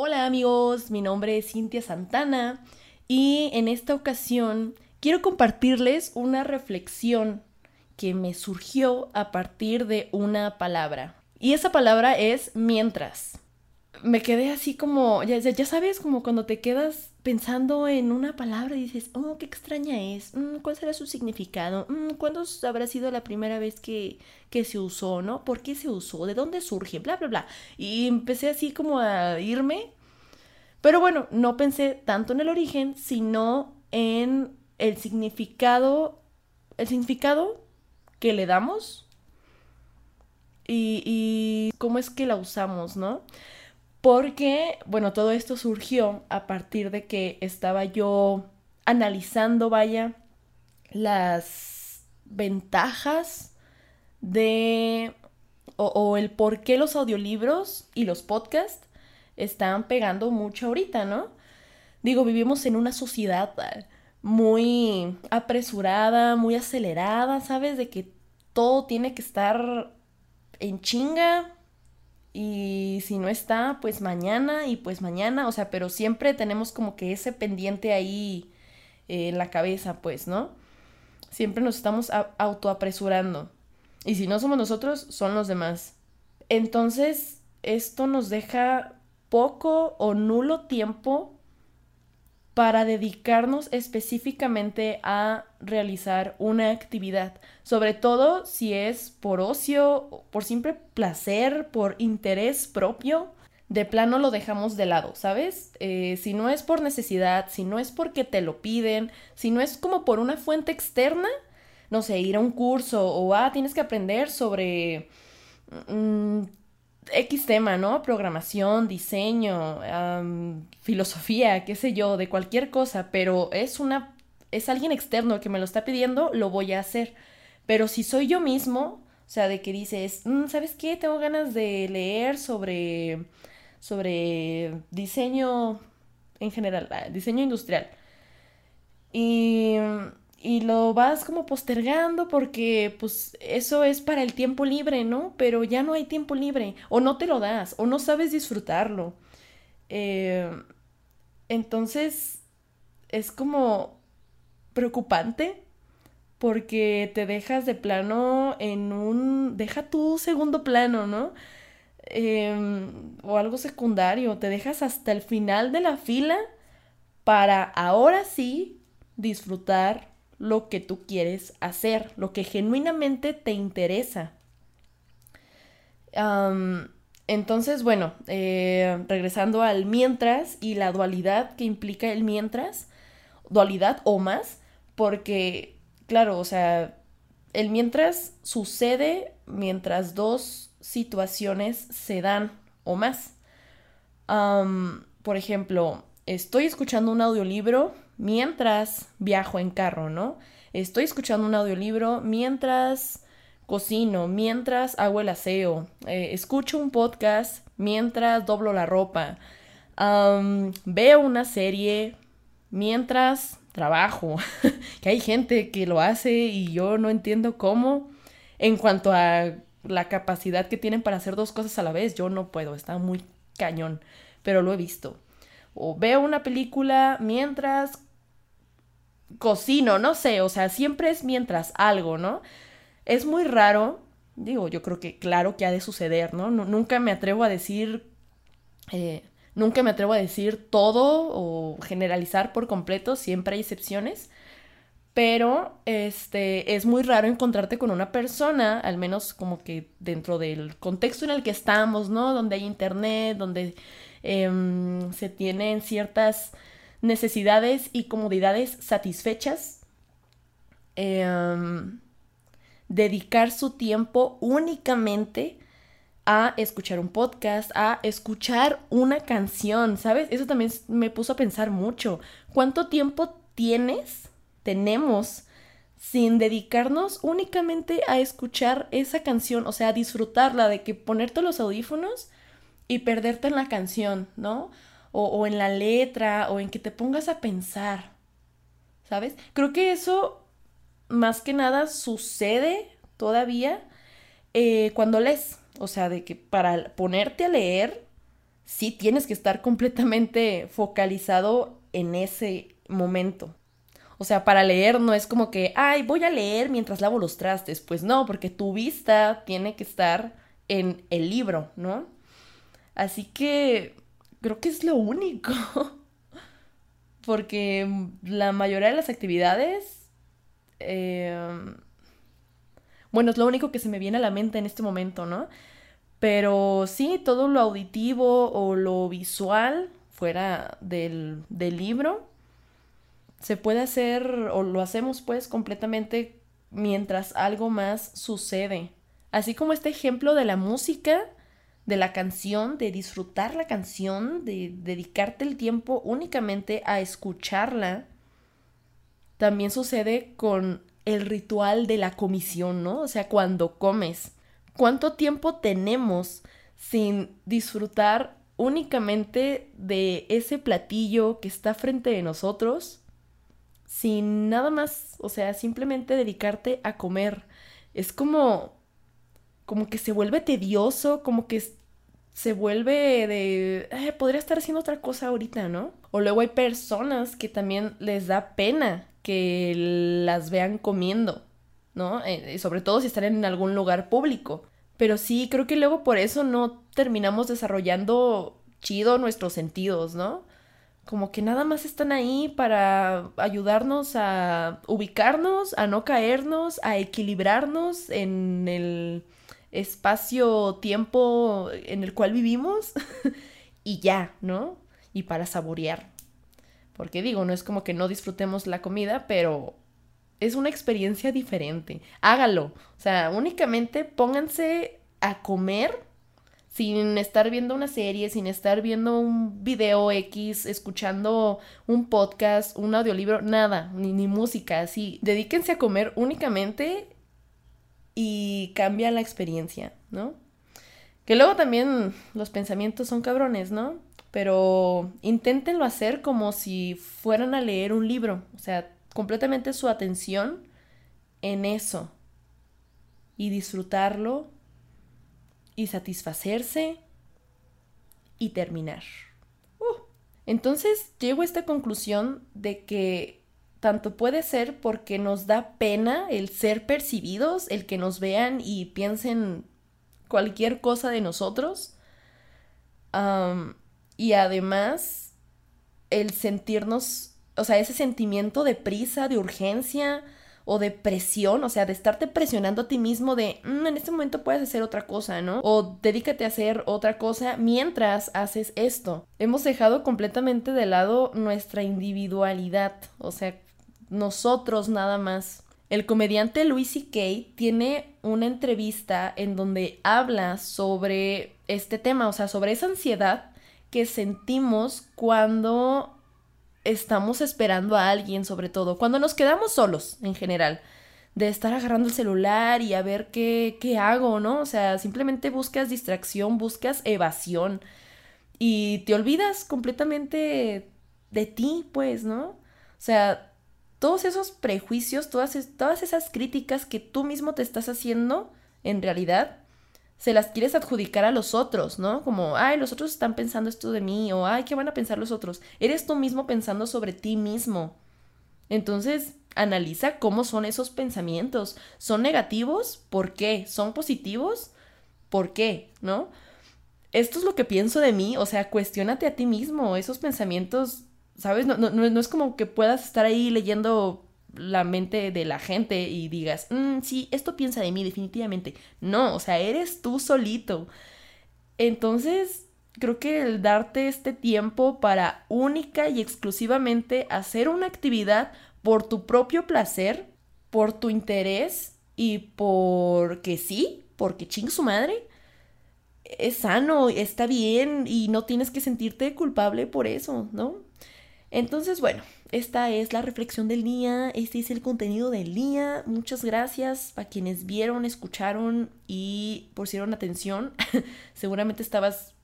Hola amigos, mi nombre es Cintia Santana y en esta ocasión quiero compartirles una reflexión que me surgió a partir de una palabra. Y esa palabra es mientras. Me quedé así como, ya, ya sabes, como cuando te quedas pensando en una palabra y dices, oh, qué extraña es, mm, cuál será su significado, mm, cuándo habrá sido la primera vez que, que se usó, ¿no? ¿Por qué se usó? ¿De dónde surge? Bla, bla, bla. Y empecé así como a irme. Pero bueno, no pensé tanto en el origen, sino en el significado, el significado que le damos y, y cómo es que la usamos, ¿no? Porque, bueno, todo esto surgió a partir de que estaba yo analizando, vaya, las ventajas de o, el por qué los audiolibros y los podcasts están pegando mucho ahorita, ¿no? Digo, vivimos en una sociedad muy apresurada, muy acelerada, ¿sabes? De que todo tiene que estar en chinga y si no está, pues mañana y pues mañana, o sea, pero siempre tenemos como que ese pendiente ahí eh, en la cabeza, pues, ¿no? Siempre nos estamos autoapresurando. Y si no somos nosotros, son los demás. Entonces, esto nos deja poco o nulo tiempo para dedicarnos específicamente a realizar una actividad, sobre todo si es por ocio, por simple placer, por interés propio, de plano lo dejamos de lado, ¿sabes? Eh, si no es por necesidad, si no es porque te lo piden, si no es como por una fuente externa, no sé, ir a un curso o, ah, tienes que aprender sobre mm, X tema, ¿no? Programación, diseño, filosofía, qué sé yo, de cualquier cosa, pero es una, es alguien externo que me lo está pidiendo, lo voy a hacer. Pero si soy yo mismo, o sea, de que dices, mm, ¿sabes qué? Tengo ganas de leer sobre, sobre diseño en general, diseño industrial. Y y lo vas como postergando porque pues eso es para el tiempo libre, ¿no? Pero ya no hay tiempo libre o no te lo das o no sabes disfrutarlo. Eh, entonces es como preocupante porque te dejas de plano en un... deja tu segundo plano, ¿no? Em, o algo secundario, te dejas hasta el final de la fila para ahora sí disfrutar lo que tú quieres hacer, lo que genuinamente te interesa. entonces, bueno, eh, regresando al mientras y la dualidad que implica el mientras, dualidad o más, porque, claro, o sea, el mientras sucede mientras dos situaciones se dan o más. por ejemplo, estoy escuchando un audiolibro mientras viajo en carro, ¿no? Estoy escuchando un audiolibro mientras cocino, mientras hago el aseo, eh, escucho un podcast mientras doblo la ropa, veo una serie mientras trabajo, que hay gente que lo hace y yo no entiendo cómo. En cuanto a la capacidad que tienen para hacer dos cosas a la vez, yo no puedo, está muy cañón, pero lo he visto. O veo una película mientras cocino, no sé, o sea, siempre es mientras algo, ¿no? Es muy raro, digo, yo creo que claro que ha de suceder, ¿no? nunca me atrevo a decir, eh, nunca me atrevo a decir todo o generalizar por completo, siempre hay excepciones, pero este, es muy raro encontrarte con una persona, al menos como que dentro del contexto en el que estamos, ¿no? Donde hay internet, donde em, se tienen ciertas necesidades y comodidades satisfechas, em, dedicar su tiempo únicamente a escuchar un podcast, a escuchar una canción, ¿sabes? Eso también me puso a pensar mucho. ¿Cuánto tiempo tienes, tenemos, sin dedicarnos únicamente a escuchar esa canción? O sea, disfrutarla, de que ponerte los audífonos y perderte en la canción, ¿no? O, en la letra o en que te pongas a pensar, ¿sabes? Creo que eso más que nada sucede todavía eh, cuando lees, o sea, de que para ponerte a leer, sí tienes que estar completamente focalizado en ese momento. O sea, para leer no es como que, ay, voy a leer mientras lavo los trastes. Pues no, porque tu vista tiene que estar en el libro, ¿no? Así que creo que es lo único. porque la mayoría de las actividades... Eh, bueno, es lo único que se me viene a la mente en este momento, ¿no? Pero sí, todo lo auditivo o lo visual fuera del, del libro se puede hacer o lo hacemos pues completamente mientras algo más sucede. Así como este ejemplo de la música, de la canción, de disfrutar la canción, de dedicarte el tiempo únicamente a escucharla, también sucede con el ritual de la comisión, ¿no? O sea, cuando comes. ¿Cuánto tiempo tenemos sin disfrutar únicamente de ese platillo que está frente de nosotros? Sin nada más, o sea, simplemente dedicarte a comer. Es como como que se vuelve tedioso, como que se vuelve de, eh, podría estar haciendo otra cosa ahorita, ¿no? O luego hay personas que también les da pena que las vean comiendo, ¿no? Eh, sobre todo si están en algún lugar público. Pero sí, creo que luego por eso no terminamos desarrollando chido nuestros sentidos, ¿no? Como que nada más están ahí para ayudarnos a ubicarnos, a no caernos, a equilibrarnos en el espacio-tiempo en el cual vivimos y ya, ¿no? Y para saborear. Porque digo, no es como que no disfrutemos la comida, pero es una experiencia diferente. Hágalo. O sea, únicamente pónganse a comer sin estar viendo una serie, sin estar viendo un video X, escuchando un podcast, un audiolibro, nada, ni, ni música, así. Dedíquense a comer únicamente y cambia la experiencia, ¿no? Que luego también los pensamientos son cabrones, ¿no? Pero inténtenlo hacer como si fueran a leer un libro, o sea, completamente su atención en eso y disfrutarlo y satisfacerse y terminar. Uh. Entonces llego a esta conclusión de que tanto puede ser porque nos da pena el ser percibidos, el que nos vean y piensen cualquier cosa de nosotros. y además, el sentirnos, o sea, ese sentimiento de prisa, de urgencia o de presión, o sea, de estarte presionando a ti mismo de, mm, en este momento puedes hacer otra cosa, ¿no? O dedícate a hacer otra cosa mientras haces esto. Hemos dejado completamente de lado nuestra individualidad, o sea, nosotros nada más. El comediante Louis C.K. tiene una entrevista en donde habla sobre este tema, o sea, sobre esa ansiedad que sentimos cuando estamos esperando a alguien, sobre todo, cuando nos quedamos solos en general, de estar agarrando el celular y a ver qué, qué hago, ¿no? O sea, simplemente buscas distracción, buscas evasión y te olvidas completamente de ti, pues, ¿no? O sea, todos esos prejuicios, todas, todas esas críticas que tú mismo te estás haciendo, en realidad, se las quieres adjudicar a los otros, ¿no? Como, ay, los otros están pensando esto de mí, o ay, ¿qué van a pensar los otros? Eres tú mismo pensando sobre ti mismo. Entonces, analiza cómo son esos pensamientos. ¿Son negativos? ¿Por qué? ¿Son positivos? ¿Por qué? ¿No? Esto es lo que pienso de mí, o sea, cuestionate a ti mismo. Esos pensamientos ¿sabes? No, no, no, es como que puedas estar ahí leyendo la mente de la gente y digas, mm, sí, esto piensa de mí definitivamente. No, o sea, eres tú solito. Entonces, creo que el darte este tiempo para única y exclusivamente hacer una actividad por tu propio placer, por tu interés y porque sí, porque ching su madre, es sano, está bien y no tienes que sentirte culpable por eso, ¿no? Entonces, bueno, esta es la reflexión del día, este es el contenido del día. Muchas gracias a quienes vieron, escucharon y pusieron atención. Seguramente estabas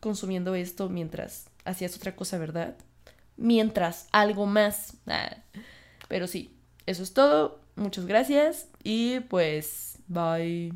consumiendo esto mientras hacías otra cosa, ¿verdad? Mientras algo más. Ah, pero sí, eso es todo. Muchas gracias y pues bye.